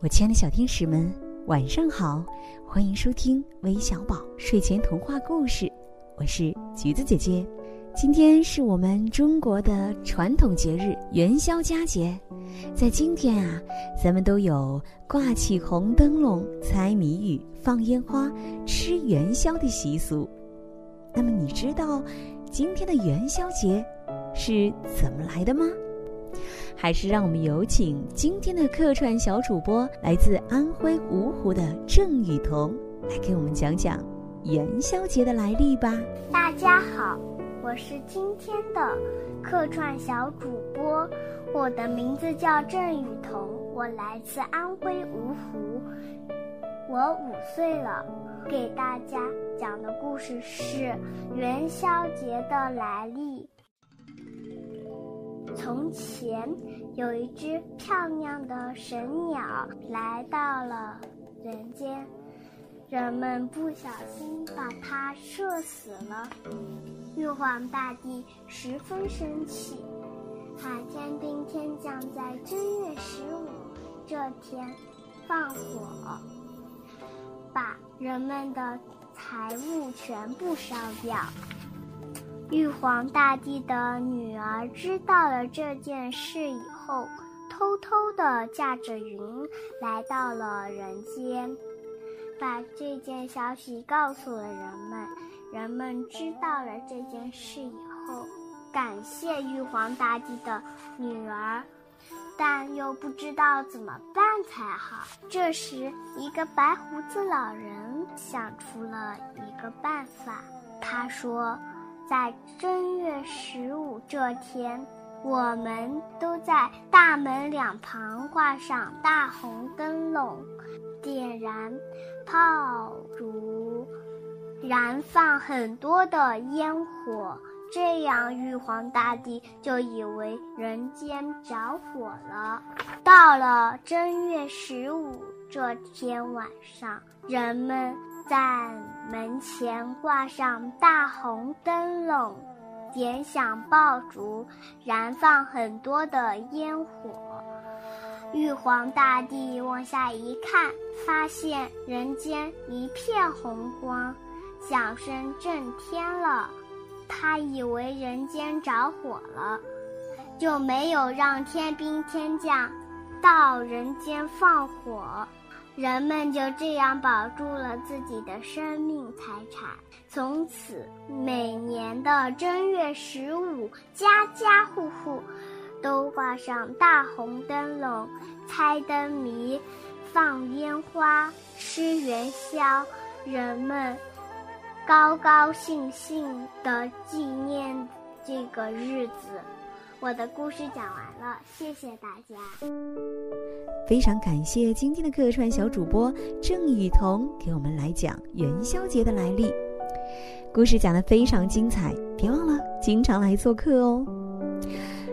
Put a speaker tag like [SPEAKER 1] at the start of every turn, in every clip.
[SPEAKER 1] 我亲爱的小天使们，晚上好！欢迎收听微小宝睡前童话故事，我是橘子姐姐。今天是我们中国的传统节日元宵佳节，在今天啊，咱们都有挂起红灯笼、猜谜语、放烟花、吃元宵的习俗。那么，你知道今天的元宵节是怎么来的吗？还是让我们有请今天的客串小主播，来自安徽芜湖的郑雨桐，来给我们讲讲元宵节的来历吧。
[SPEAKER 2] 大家好，我是今天的客串小主播，我的名字叫郑雨桐，我来自安徽芜湖，我五岁了。给大家讲的故事是元宵节的来历。从前有一只漂亮的神鸟来到了人间，人们不小心把它射死了。玉皇大帝十分生气，他天兵天将在正月十五这天放火，把人们的财物全部烧掉。玉皇大帝的女儿知道了这件事以后，偷偷地驾着云来到了人间，把这件消息告诉了人们。人们知道了这件事以后，感谢玉皇大帝的女儿，但又不知道怎么办才好。这时，一个白胡子老人想出了一个办法，他说。在正月十五这天，我们都在大门两旁挂上大红灯笼，点燃炮竹，燃放很多的烟火，这样玉皇大帝就以为人间着火了。到了正月十五这天晚上，人们。在门前挂上大红灯笼，点响爆竹，燃放很多的烟火。玉皇大帝往下一看，发现人间一片红光，响声震天了。他以为人间着火了，就没有让天兵天将到人间放火。人们就这样保住了自己的生命财产。从此，每年的正月十五，家家户户都挂上大红灯笼，猜灯谜，放烟花，吃元宵。人们高高兴兴地纪念这个日子。我的故事讲完了，谢谢大家。
[SPEAKER 1] 非常感谢今天的客串小主播郑雨桐给我们来讲元宵节的来历，故事讲的非常精彩，别忘了经常来做客哦。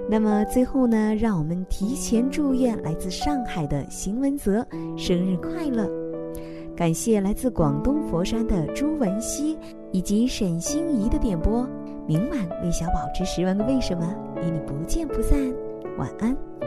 [SPEAKER 1] 那么最后呢，让我们提前祝愿来自上海的邢文泽生日快乐，感谢来自广东佛山的朱文熙以及沈心怡的点播。明晚为小宝之十万个为什么与你不见不散，晚安。